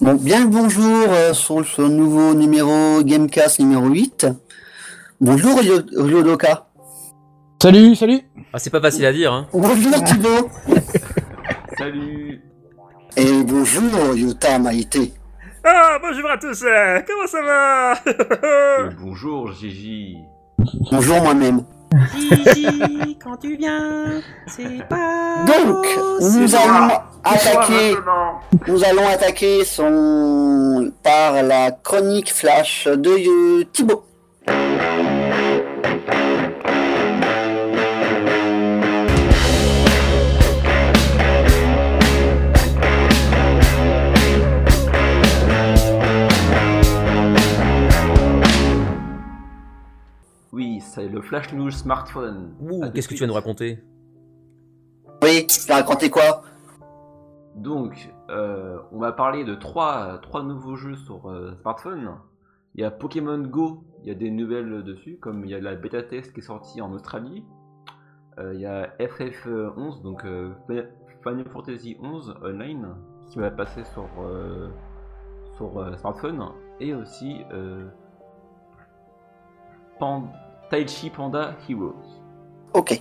Bon, bien le bonjour euh, sur ce nouveau numéro Gamecast numéro 8. Bonjour Yo- Yodoka. Salut, salut Ah, c'est pas facile à dire, hein. Bonjour Thibaut. Salut Et bonjour Yuta Maïté. Ah, bonjour à tous, euh, comment ça va? Et bonjour Gigi Bonjour moi-même. Gigi, quand tu viens, c'est pas. Donc, nous allons moi. attaquer, nous allons attaquer son par la chronique flash de Thibaut. C'est le Flash News Smartphone. Ouh, tout qu'est-ce que tu vas nous raconter Oui, tu vas raconter quoi Donc, euh, on va parler de trois, trois nouveaux jeux sur euh, smartphone. Il y a Pokémon Go, il y a des nouvelles dessus, comme il y a la bêta test qui est sortie en Australie. Euh, il y a FF11, donc euh, Final Fantasy 11 Online, qui va passer sur, euh, sur euh, smartphone. Et aussi euh, Pan- Taichi Panda Heroes. Ok.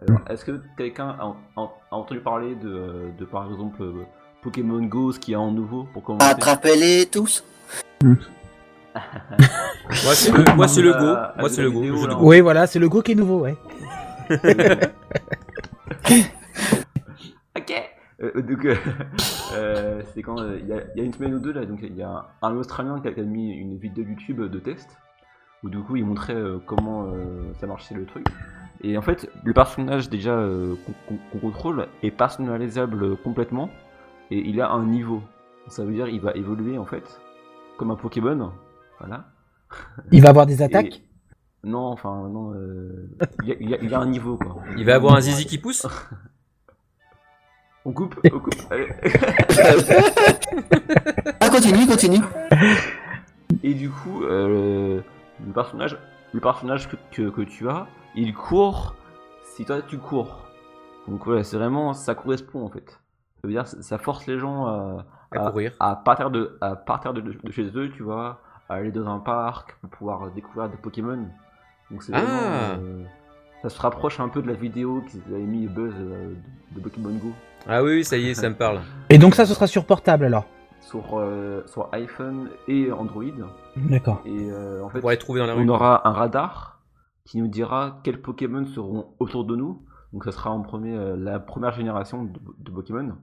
Alors, est-ce que quelqu'un a, a- a entendu parler de, de, par exemple euh, Pokémon Go, ce qu'il y a en nouveau pour commencer Attrapez-les tous. Moi, c'est le, moi, c'est le Euh, go. à Moi, c'est le go. vidéo, là. Oui, voilà, c'est le go qui est nouveau, ouais. Ok. Euh, donc, euh, euh, c'est quand euh, il y, a, il y a une semaine ou deux là, donc il y a un Australien qui a, qui a mis une vidéo YouTube de test où du coup il montrait euh, comment euh, ça marchait le truc. Et en fait, le personnage déjà euh, qu'on contrôle est personnalisable complètement et il a un niveau. Ça veut dire il va évoluer en fait comme un Pokémon, voilà. Il va avoir des attaques? Et- Non, enfin non, euh, il, y a, il y a- il y a un niveau quoi. Il va avoir un zizi qui pousse? On coupe, on coupe. allez. Ah, continue, continue. Et du coup, euh, le personnage, le personnage que, que, que tu as, il court si toi tu cours. Donc voilà, c'est vraiment, ça correspond en fait. Ça veut dire, ça force les gens à, À courir. à partir de, à partir de, de chez eux, tu vois, à aller dans un parc pour pouvoir découvrir des Pokémon. Donc c'est Ah. vraiment, euh, ça se rapproche un peu de la vidéo qu'ils avaient mis Buzz euh, de, de Pokémon Go Ah oui, oui, ça y est, ça me parle. Et donc ça, ce sera sur portable alors? Sur, euh, sur iPhone et Android. D'accord. Et euh, en fait, Pour les trouver dans la rue. on aura un radar qui nous dira quels Pokémon seront autour de nous. Donc ça sera en premier euh, la première génération de, de Pokémon.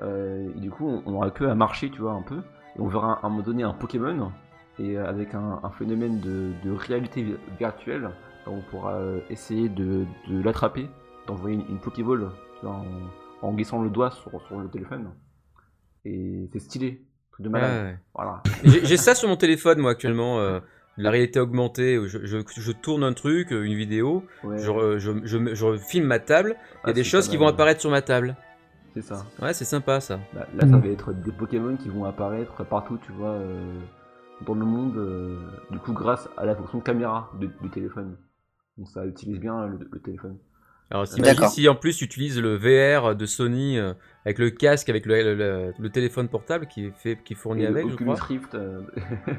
Euh, et du coup, on, on aura que à marcher, tu vois, un peu. Et on verra à un moment donné un Pokémon. Et avec un, un phénomène de, de réalité vi- virtuelle, on pourra essayer de, de l'attraper, d'envoyer une, une Pokéball tu vois, en, en glissant le doigt sur, sur le téléphone. Et c'est stylé, truc de Ouais, malade. ouais. Voilà. J'ai ça sur mon téléphone, moi, actuellement. euh, la réalité augmentée. Je, je, je tourne un truc, euh, une vidéo. Ouais. Je, je, je, me- je filme ma table. Il y a Ah, des choses qui vont apparaître sur ma table. C'est ça. Ouais, c'est sympa, ça. Là, là, ça Mm. va être des Pokémon qui vont apparaître partout, tu vois, euh, dans le monde, euh, du coup, grâce à la fonction caméra de- du téléphone. Donc ça utilise bien le, le téléphone. Alors, t'imagines si en plus tu utilises le VR de Sony euh, avec le casque, avec le, le- le- le téléphone portable qui est, fait, qui est fourni Et avec, je crois. Rift, euh,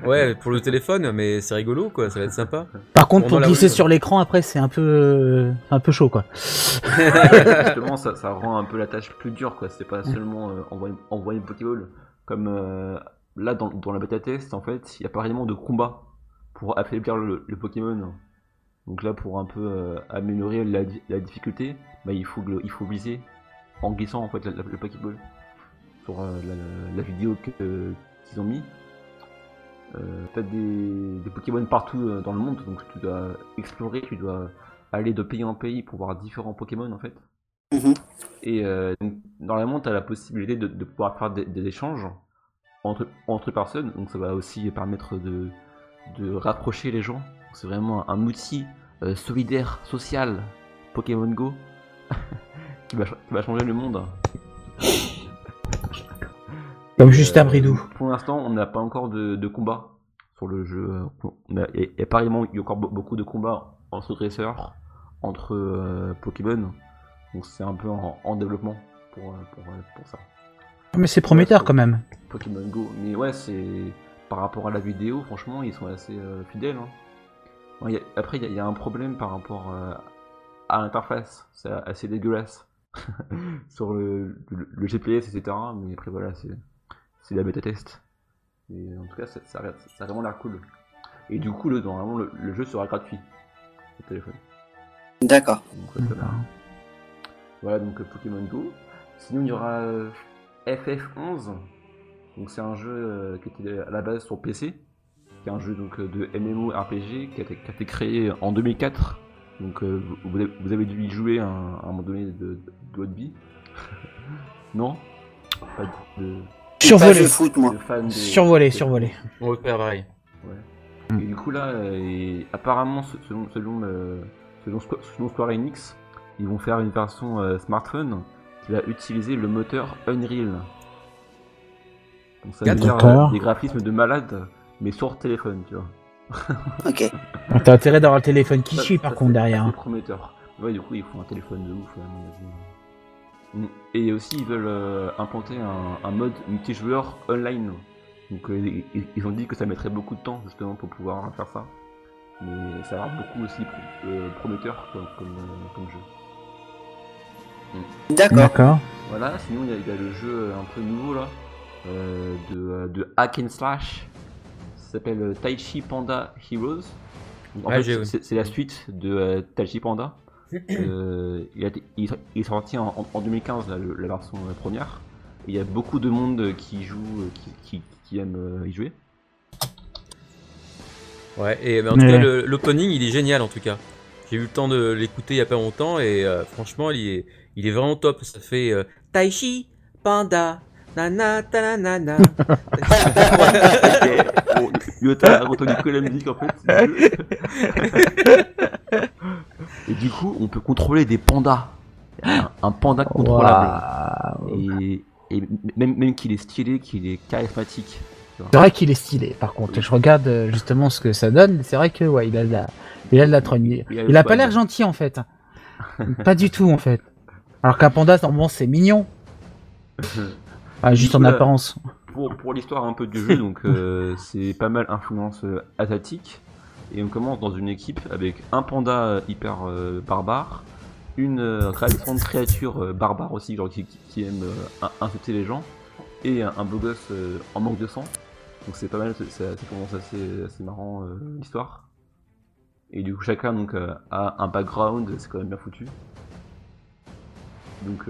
Ouais, pour le téléphone, mais c'est rigolo, quoi. Ça va être sympa. Par contre, pour glisser rue, sur l'écran, après, c'est un peu, euh, un peu chaud, quoi. justement, ça, ça rend un peu la tâche plus dure, quoi. C'est pas seulement euh, envoyer, envoyer une Pokéball. Comme euh, là, dans, dans la bêta test, en fait, il y a pas réellement de combat pour affaiblir le, le Pokémon. Donc là, pour un peu euh, améliorer la, di- la difficulté, bah, il, faut, le- il faut viser en glissant en fait la, la- le Pokéball sur euh, la, vidéo euh, qu'ils ont mis. Euh, T'as des, des Pokémon partout euh, dans le monde, donc tu dois explorer, tu dois aller de pays en pays pour voir différents Pokémon en fait. Mhm. Et euh, donc, normalement, tu as la possibilité de, de pouvoir faire des, des échanges entre, entre personnes, donc ça va aussi permettre de, de rapprocher les gens. C'est vraiment un outil euh, solidaire, social, Pokémon Go, qui, va, ch- qui va changer le monde. Comme Et, Justin euh, Bridou. Pour l'instant, on n'a pas encore de, de combat sur le jeu. On a- et, et apparemment, il y a encore be- beaucoup de combats entre dresseurs, entre euh, Pokémon. Donc c'est un peu en, en développement pour, euh, pour, pour ça. Mais c'est prometteur quand même. Pokémon Go. Mais ouais, c'est par rapport à la vidéo, franchement, ils sont assez euh, fidèles. hein. Bon, il y a- Après, il y, a- il y a un problème par rapport euh, à l'interface. C'est assez dégueulasse sur le, le- le GPS, etc. Mais après, voilà, c'est la bêta test. Et en tout cas, ça, ça, a- ça a vraiment l'air cool. Et du coup, le, normalement, le, le jeu sera gratuit au téléphone. D'accord. Voilà donc euh, Pokémon Go. Sinon il y aura euh, FF11. Donc c'est un jeu qui était à la base sur PC, qui est un jeu donc euh, de MMORPG qui a, été, qui a été créé en 2004. Donc euh, vous, vous avez, vous avez dû y jouer à un, à un moment donné de, de votre vie. non? Pas de, de, Pas Survolé. foot, moi. de des- Survolé, survolé. On va faire pareil. Ouais. Et du coup là, euh, et apparemment se- selon selon, selon, Squa- selon Square Enix, ils vont faire une version euh, smartphone qui va utiliser le moteur Unreal. Donc ça veut dire euh, des graphismes de malade, mais sur téléphone, tu vois. Ok. T'as intérêt d'avoir le téléphone qui Ça- suit ça, par contre derrière. hein. prometteur. Ouais, du coup, ils font un téléphone de ouf, à mon avis. Mm. Et aussi, ils veulent euh, implanter un, un mode multijoueur online. Donc, euh, ils, ils ont dit que ça mettrait beaucoup de temps justement pour pouvoir faire ça. Mais ça a l'air beaucoup aussi euh, prometteur comme, comme, euh, comme jeu. D'accord. D'accord. Voilà, sinon il y, a- il y a le jeu un peu nouveau là, euh, de, de Hack and Slash. S'appelle euh, Taichi Panda Heroes. En fait, j'ai- c'est c'est la suite de euh, Taichi Panda. Euh, il, a été- il est- il est sorti en, en- en 2015, là, le- la version euh, première. Et il y a beaucoup de monde qui joue, qui, qui, qui aime euh, y jouer. Ouais, et mais en tout cas, le- l'opening, il est génial en tout cas. J'ai eu le temps de l'écouter il y a pas longtemps et euh, franchement, il est, il est vraiment top. Ça fait euh, Taichi, panda, nana, tanana. bon, Yota a retenu que la musique en fait. Et du coup, on peut contrôler des pandas. Un, un panda contrôlable. Waouh. Et, et même, même qu'il est stylé, qu'il est charismatique. C'est vrai qu'il est stylé. Par contre, je regarde euh, justement ce que ça donne. C'est vrai que ouais, il a de la, il a de la trogne. Il, Il a le il a pas l'air gentil en fait. pas du tout en fait. Alors qu'un panda, normalement, c'est mignon. Ah, juste en là- apparence. Pour, pour l'histoire un peu du jeu, donc euh, c'est pas mal influence euh, asiatique. Et on commence dans une équipe avec un panda euh, hyper euh, barbare, une ravissante créature barbare aussi, genre qui, aime in- insulter les gens, et un, un beau gosse en manque de sang. Donc c'est pas mal, c'est- ça, commence assez, assez marrant l'histoire. Et du coup chacun donc a un background, c'est quand même bien foutu. Donc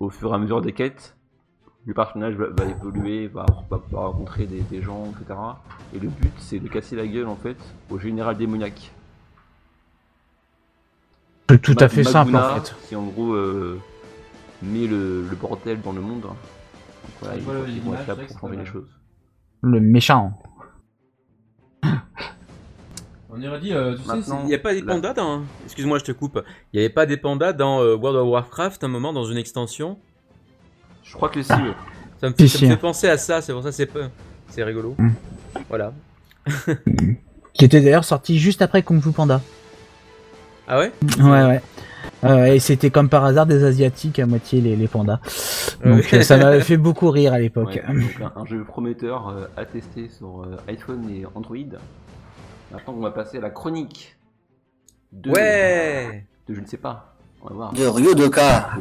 au fur et à mesure des quêtes, le personnage va, va évoluer, va, va, va rencontrer des, des gens, etc. Et le but, c'est de casser la gueule, en fait, au général démoniaque. C'est tout à fait simple en fait. Qui, en gros, euh, met le, le bordel dans le monde. Donc, voilà, Voilà, l'image, être là pour changer les choses. Le méchant. On aurait dit, euh, tu sais, il n'y a pas des là- pandas dans. Excuse-moi, je te coupe. Il n'y avait pas des pandas dans euh, World of Warcraft un moment dans une extension? Je crois que si, ouais. Ça me fait, ça me si. fait penser à ça, c'est pour ça que c'est peu- c'est rigolo. Mm. Voilà. Qui était d'ailleurs sorti juste après Kung Fu Panda. Ah ouais? Ouais, ouais. Euh, et c'était comme par hasard des asiatiques à moitié les, les pandas. Donc euh, ça m'avait fait beaucoup rire à l'époque. Ouais, donc un, un jeu prometteur euh, à tester sur euh, iPhone et Android. Maintenant, on va passer à la chronique. De, Ouais de je ne sais pas. On va voir. De Ryodoka.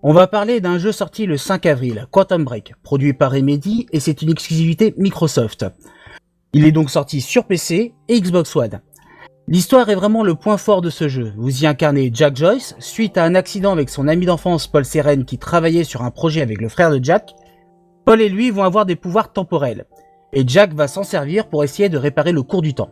On va parler d'un jeu sorti le 5 avril, Quantum Break, produit par Remedy et c'est une exclusivité Microsoft. Il est donc sorti sur PC et Xbox One. L'histoire est vraiment le point fort de ce jeu. Vous y incarnez Jack Joyce, suite à un accident avec son ami d'enfance Paul Seren qui travaillait sur un projet avec le frère de Jack. Paul et lui vont avoir des pouvoirs temporels, et Jack va s'en servir pour essayer de réparer le cours du temps.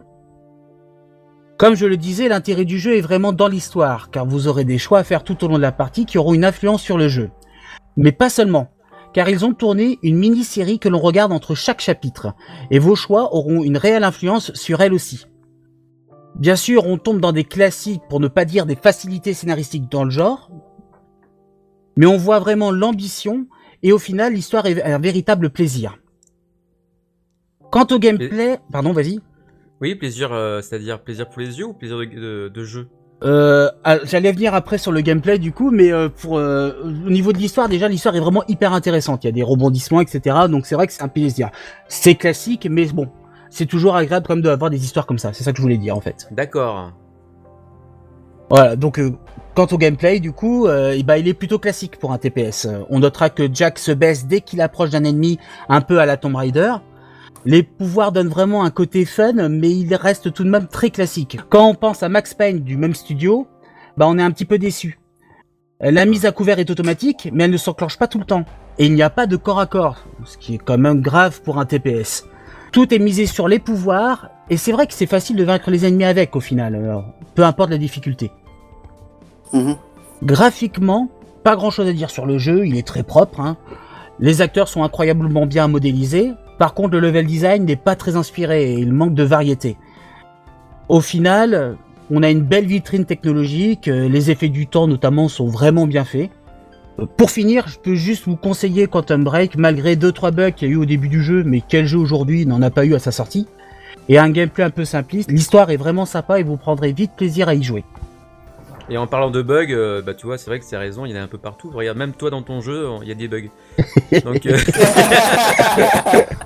Comme je le disais, l'intérêt du jeu est vraiment dans l'histoire, car vous aurez des choix à faire tout au long de la partie qui auront une influence sur le jeu. Mais pas seulement, car ils ont tourné une mini-série que l'on regarde entre chaque chapitre, et vos choix auront une réelle influence sur elle aussi. Bien sûr, on tombe dans des classiques, pour ne pas dire des facilités scénaristiques dans le genre, mais on voit vraiment l'ambition et au final l'histoire est un véritable plaisir. Quant au gameplay, pardon, vas-y. Oui, plaisir, euh, c'est-à-dire plaisir pour les yeux ou plaisir de, de- de jeu? Euh, ah, J'allais venir après sur le gameplay du coup, mais euh, pour euh, au niveau de l'histoire, déjà l'histoire est vraiment hyper intéressante. Il y a des rebondissements, etc. Donc c'est vrai que c'est un plaisir. C'est classique, mais bon, c'est toujours agréable comme d'avoir des histoires comme ça. C'est ça que je voulais dire en fait. D'accord. Voilà. Donc euh, quant au gameplay, du coup, euh, eh ben, il est plutôt classique pour un TPS. On notera que Jack se baisse dès qu'il approche d'un ennemi, un peu à la Tomb Raider. Les pouvoirs donnent vraiment un côté fun, mais il reste tout de même très classique. Quand on pense à Max Payne du même studio, bah on est un petit peu déçu. La mise à couvert est automatique, mais elle ne s'enclenche pas tout le temps. Et il n'y a pas de corps à corps, ce qui est quand même grave pour un TPS. Tout est misé sur les pouvoirs, et c'est vrai que c'est facile de vaincre les ennemis avec au final, alors, peu importe la difficulté. Mhm. Graphiquement, pas grand chose à dire sur le jeu, il est très propre. hein. Les acteurs sont incroyablement bien modélisés. Par contre, le level design n'est pas très inspiré et il manque de variété. Au final, on a une belle vitrine technologique, euh, les effets du temps notamment sont vraiment bien faits. Pour finir, je peux juste vous conseiller Quantum Break, malgré 2-3 bugs qu'il y a eu au début du jeu, mais quel jeu aujourd'hui n'en a pas eu à sa sortie, et un gameplay un peu simpliste. L'histoire est vraiment sympa et vous prendrez vite plaisir à y jouer. Et en parlant de bugs, euh, bah tu vois, c'est vrai que c'est raison, il y en a un peu partout. Regarde, même toi dans ton jeu, il y a des bugs. Donc, euh,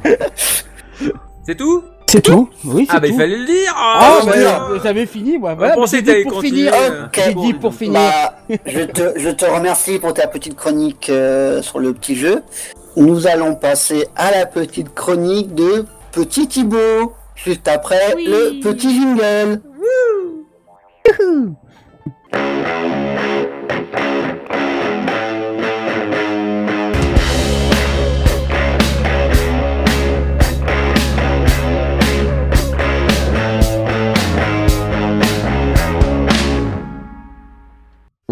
c'est tout? C'est tout Oui, c'est Ah bah il fallait le dire Ah, Oh, bah, bah, j'avais fini, moi. On Voilà, j'ai que dit pour finir. Ok, J'ai dit pour finir. Bah, je, te, je te remercie pour ta petite chronique euh, sur le petit jeu. Nous allons passer à la petite chronique de Petit Thibaut, juste après Oui. le petit jingle.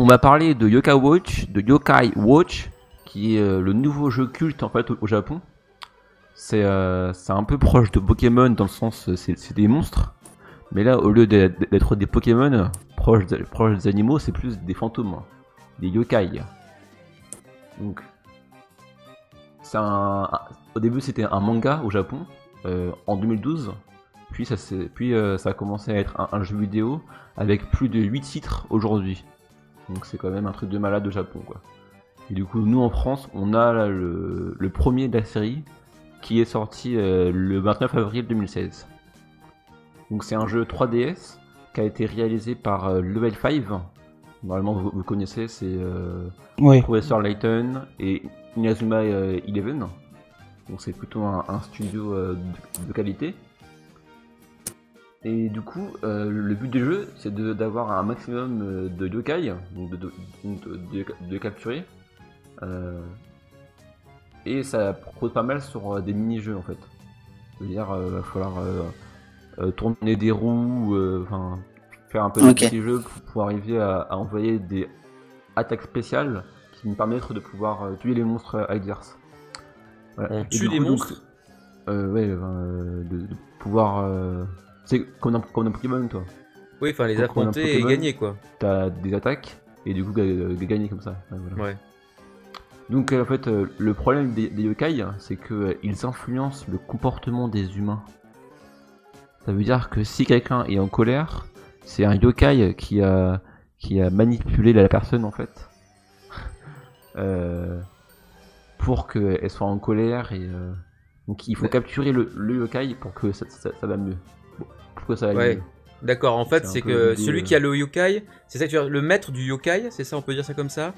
M'a parlé de Yokai Watch, de Yokai Watch, qui est euh, le nouveau jeu culte en fait au, Japon. C'est euh, c'est un peu proche de Pokémon dans le sens euh, c'est des monstres, mais là au lieu d'être des Pokémon proches de- proches des animaux, c'est plus des fantômes, hein, des yokai. Donc c'est au début c'était un manga au Japon en 2012, puis ça puis ça a commencé à être un, un jeu vidéo avec plus de 8 titres aujourd'hui. Donc c'est quand même un truc de malade au Japon quoi. Et du coup nous en France on a là, le, le premier de la série qui est sorti euh, le 29 avril 2016. Donc c'est un jeu 3DS qui a été réalisé par euh, Level 5. Normalement vous, vous connaissez c'est euh, Oui. Professor Layton et Inazuma euh, Eleven. Donc c'est plutôt un, un studio de, de qualité. Et du coup, euh, le but du jeu, c'est d'avoir un maximum euh, de yokai, donc de, de, de- de- de capturer. Euh, et ça propose pas mal sur des mini-jeux en fait. C'est-à-dire, il va falloir tourner des roues, enfin, faire un peu de Ok. petits jeux pour, pour arriver à, à envoyer des attaques spéciales qui me permettent de pouvoir tuer les monstres adverses. Voilà. On Et tue du des donc, monstres? euh, ouais, euh, de, de pouvoir. euh, C'est comme un, comme un Pokémon, toi. Oui, enfin les affronter et Pokémon. gagner quoi. T'as des attaques et du coup ga- ga- gagner comme ça. Ouais, voilà. Ouais. Donc euh, en fait, euh, le problème des, des yokai, c'est que euh, ils influencent le comportement des humains. Ça veut dire que si quelqu'un est en colère, c'est un yokai qui a qui a manipulé la personne en fait. Euh, pour qu'elle soit en colère et euh, donc il faut capturer le, le yokai pour que ça, ça, ça va mieux. Ça aille Ouais. D'accord, en fait, C'est que celui euh. qui a le yokai, c'est ça que tu veux le maître du yokai, c'est ça, on peut dire ça comme ça?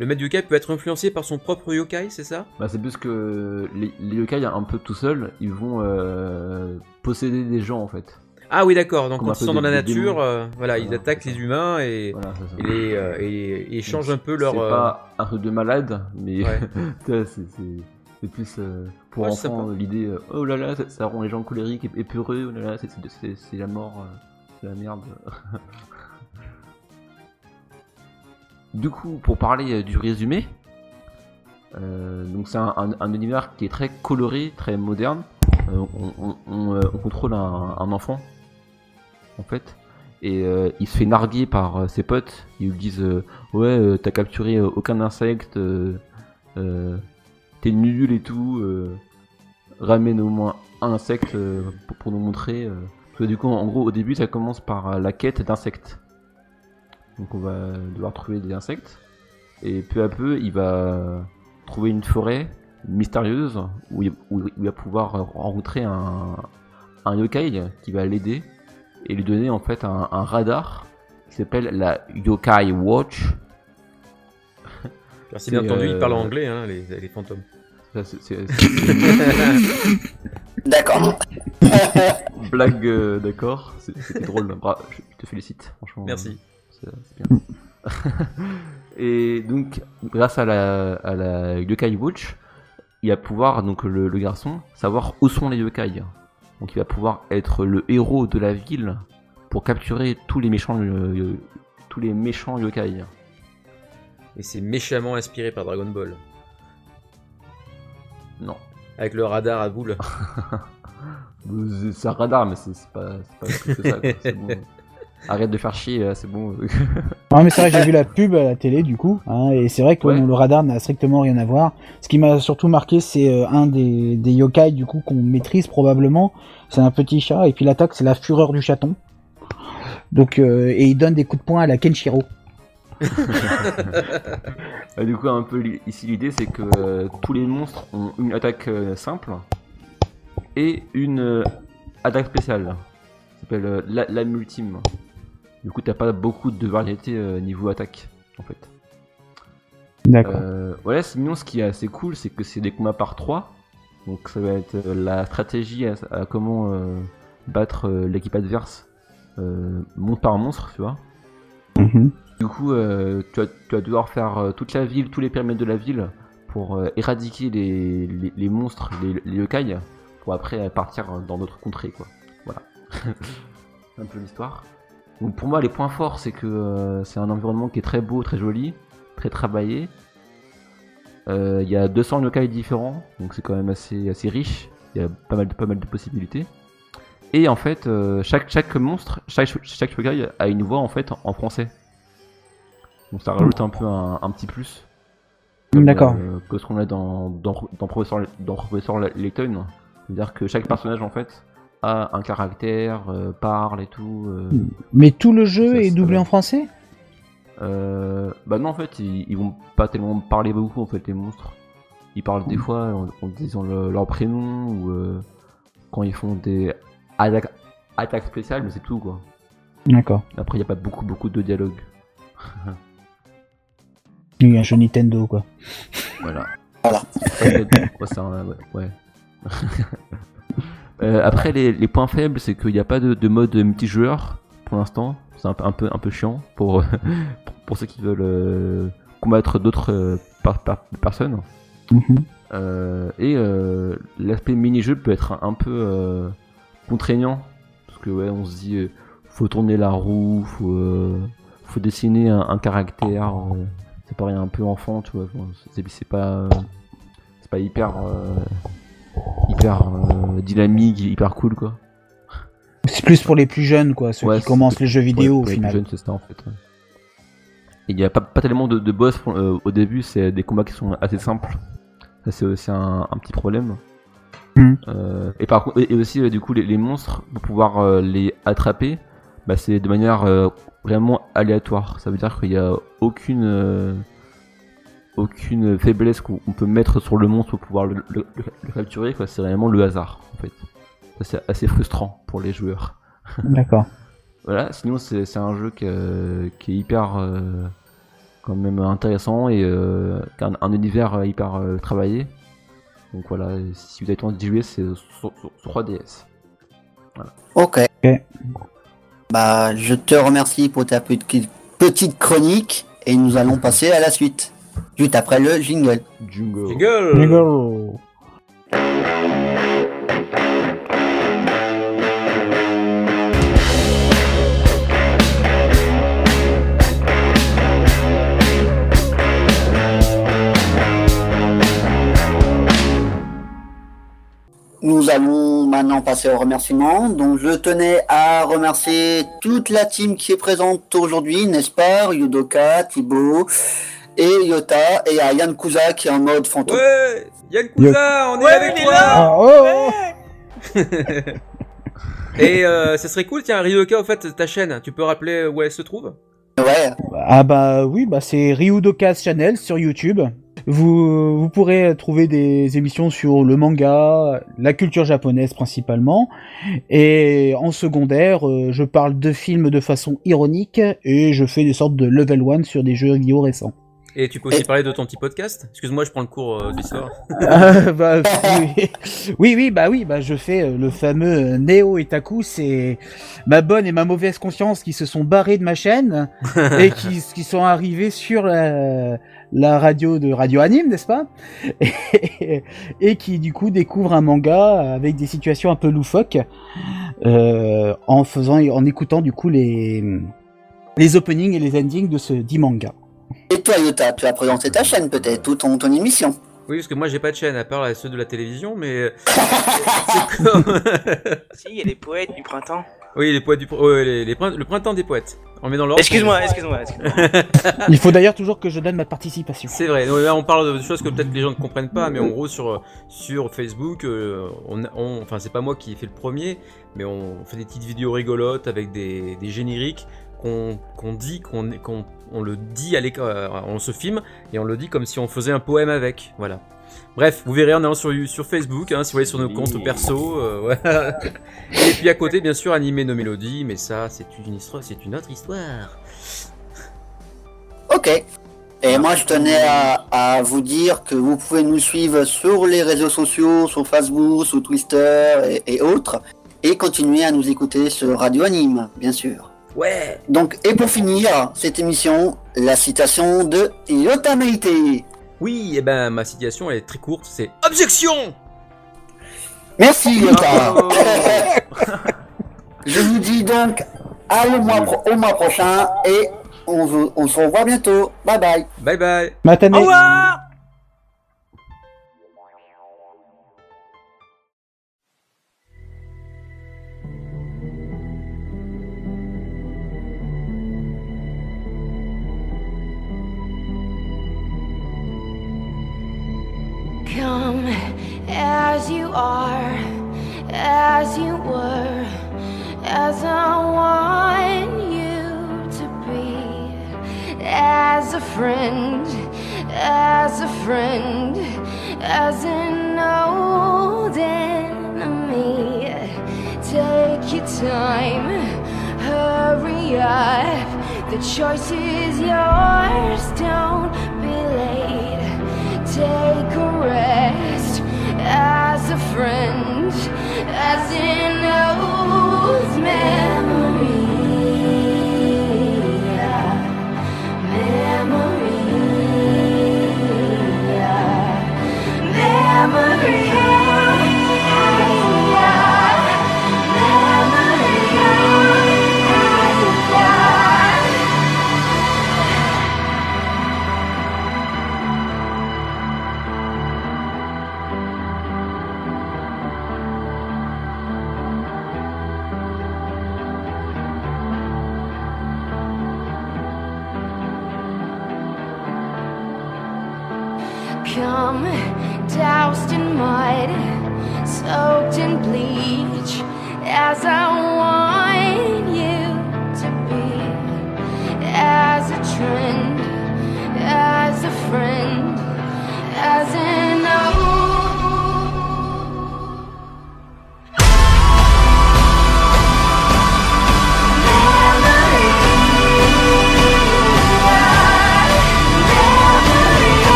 Le maître du yokai peut être influencé par son propre yokai, c'est ça? Bah, c'est plus que les, les yokai un peu tout seuls, ils vont euh, posséder des gens en fait. Ah oui, d'accord, donc Comme quand ils sont dans la nature, euh, voilà, ils attaquent les humains et, Voilà, et les, et- et changent un peu leur... C'est pas un truc de malade, mais Ouais. c'est c'est- plus euh, pour Ouais, enfants l'idée euh, oh là là, ça, ça rend les gens colériques et, et peureux, oh là là, c'est- la mort, euh, c'est la merde. du coup, pour parler euh, du résumé, euh, donc c'est un, un- un univers qui est très coloré, très moderne. Euh, on, on- on, euh, on contrôle un, un enfant, en fait, et euh, il se fait narguer par euh, ses potes. Ils lui disent euh, Ouais, euh, t'as capturé euh, aucun insecte, euh, euh, t'es nul et tout. euh, ramène au moins un insecte euh, pour, pour nous montrer. euh. Parce que du coup, en gros, au début, ça commence par la quête d'insectes. Donc on va devoir trouver des insectes. Et peu à peu, il va trouver une forêt mystérieuse où il, où il va pouvoir rencontrer un, un yokai qui va l'aider et lui donner en fait un, un radar qui s'appelle la Yokai Watch. Merci bien entendu, ils euh, parlent anglais, hein, les, les fantômes. D'accord. blague, euh, d'accord. C'était drôle. Bra- je te félicite, franchement. Merci. C'est c'est bien. et donc, grâce à la, à la Yokai Watch, il va pouvoir, donc le, le garçon, savoir où sont les yokai. Donc il va pouvoir être le héros de la ville pour capturer tous les méchants, euh, tous les méchants yokai. Et c'est méchamment inspiré par Dragon Ball. Non. Avec le radar à boules. Euh, C'est un radar, mais c'est pas, c'est pas plus que ça. quoi. C'est bon. Arrête de faire chier, là, c'est bon. Ouais, mais c'est vrai que j'ai vu la pub à la télé du coup, hein, et c'est vrai que Ouais. bon, le radar n'a strictement rien à voir. Ce qui m'a surtout marqué, c'est euh, un des, des yokai du coup qu'on maîtrise probablement. C'est un petit chat, et puis l'attaque c'est la fureur du chaton. Donc euh, et il donne des coups de poing à la Kenshiro. Euh, du coup, un peu ici l'idée, c'est que euh, tous les monstres ont une attaque euh, simple et une euh, attaque spéciale. Ça s'appelle la, lame ultime. Du coup, t'as pas beaucoup de variété niveau attaque, en fait. D'accord. Voilà, sinon, ce qui est assez cool, c'est que c'est des combats par 3. Donc, ça va être la stratégie à, à comment battre l'équipe adverse monstre par monstre, tu vois. Mhm. Du coup, euh, tu, vas, tu vas devoir faire euh, toute la ville, tous les périmètres de la ville pour euh, éradiquer les, les, les monstres, les, les yokai, pour après partir dans d'autres contrées, quoi. Voilà. un peu l'histoire. Donc pour moi, les points forts, c'est que euh, c'est un environnement qui est très beau, très joli, très travaillé. Il y a 200 yokai différents, donc c'est quand même assez, assez riche. Il y a pas mal, de, pas mal de possibilités. Et en fait, chaque, chaque monstre, chaque, chaque yokai a une voix en fait en français. Donc ça rajoute un peu un, un petit plus. D'accord. euh, que ce qu'on a dans, dans, dans Professeur, dans Professeur Layton. C'est-à-dire que chaque personnage en fait a un caractère, euh, parle et tout. euh. Mais tout le jeu Ça, est doublé en français? Euh, bah non en fait ils, ils vont pas tellement parler beaucoup en fait les monstres. Ils parlent des fois en, en disant le- leur prénom ou quand ils font des attaques, attaques spéciales mais c'est tout quoi. D'accord. Après il n'y a pas beaucoup beaucoup de dialogue. Un jeu Nintendo quoi. Voilà. Ouais. Euh, après, les, les points faibles, c'est qu'il n'y a pas de, de mode multijoueur pour l'instant. C'est un, peu- un peu, un peu chiant pour, pour, pour ceux qui veulent euh, combattre d'autres euh, par- par- personnes. Mhm. Euh, et euh, l'aspect mini-jeu peut être un, un peu euh, contraignant. Parce que, ouais, on se dit, euh, faut tourner la roue, faut, euh, faut dessiner un, un caractère. Euh, ça paraît un peu enfant, tu vois. Bon, c'est pas, c'est pas hyper, euh, hyper euh, dynamique, hyper cool, quoi. C'est plus pour les plus jeunes quoi, ceux Ouais, qui commencent les jeux vidéo au pour les plus final. jeunes, c'est ça en fait. Il n'y a pas, pas tellement de, de boss pour- euh, au début, c'est des combats qui sont assez simples. Ça, c'est aussi un, un petit problème. Euh, et, par, contre- et et aussi, euh, du coup, les, les monstres, pour pouvoir euh, les attraper, bah, c'est de manière euh, vraiment aléatoire. Ça veut dire qu'il n'y a aucune, euh, aucune faiblesse qu'on on peut mettre sur le monstre pour pouvoir le, le- le- le capturer. quoi. C'est vraiment le hasard, en fait. Ça, c'est assez frustrant pour les joueurs. D'accord. Voilà, sinon c'est c'est un jeu que- euh, qui est hyper euh, quand même intéressant et euh, qui a un, un univers hyper euh, travaillé. Donc voilà, si vous avez le temps d'y jouer, c'est sur, sur- sur 3DS. Ok. Ok. Bah, je te remercie pour ta petite, chronique et nous allons passer à la suite. Juste après le jingle. Jungle. Jingle Jingle. Nous allons maintenant passer aux remerciements. Donc, je tenais à remercier toute la team qui est présente aujourd'hui, n'est-ce pas? Yudoka, Thibaut et Yota, et à Yann Kuza qui est en mode fantôme. Ouais Yann Cousin, on est Ouais, avec toi là. Ah, oh, oh. Et euh, ça serait cool, tiens, Ryoka, au fait, ta chaîne, tu peux rappeler où elle se trouve? Ouais, Ah bah oui, bah c'est Ryudoka's Channel sur YouTube. Vous, vous pourrez trouver des émissions sur le manga, la culture japonaise principalement, et en secondaire, euh, je parle de films de façon ironique et je fais des sortes de level 1 sur des jeux vidéo récents. Et tu peux aussi parler de ton petit podcast? Excuse-moi, je prends le cours euh, d'histoire. Ah, bah, oui. oui, oui, bah oui, bah je fais euh, le fameux euh, Neo Etaku, c'est ma bonne et ma mauvaise conscience qui se sont barrés de ma chaîne et qui, qui sont arrivés sur la, la radio de Radio Anime, n'est-ce pas? Et, et qui du coup découvrent un manga avec des situations un peu loufoques euh, en faisant, en écoutant du coup les les openings et les endings de ce dit manga. Et toi, Yota, tu as présenté ta chaîne peut-être, ou ton, ton émission Oui, parce que moi j'ai pas de chaîne à part ceux de la télévision, mais. c'est comme. Si, il y a les poètes du printemps. oui, les poètes du. les, les le printemps des poètes. On met dans l'ordre. Excuse-moi, excuse-moi, excuse-moi. Il faut d'ailleurs toujours que je donne ma participation. C'est vrai, là on parle de choses que peut-être les gens ne comprennent pas, mais en gros sur, sur Facebook, euh, on, on- enfin c'est pas moi qui ai fait le premier, mais on fait des petites vidéos rigolotes avec des, des génériques qu'on dit, qu'on on le dit à l'école, euh, on se filme et on le dit comme si on faisait un poème avec, voilà. Bref, vous verrez en allant sur, sur Facebook, hein, si vous allez sur nos comptes perso, euh. Et puis à côté, bien sûr, animer nos mélodies, mais ça, c'est une histoire, c'est une autre histoire. Ok. Et moi, je tenais à, à vous dire que vous pouvez nous suivre sur les réseaux sociaux, sur Facebook, sur Twitter et, et autres, et continuer à nous écouter sur Radio Anime, bien sûr. Ouais. Donc, et pour finir cette émission, la citation de Yota Meite. Oui, et ben ma situation elle est très courte, c'est objection. Merci Yota. Je vous dis donc à le mois pro- au mois prochain et on, vous- on se revoit bientôt. Bye bye. Bye bye. Matane. Friend, as a friend, as an old enemy. Take your time, hurry up. The choice is yours, don't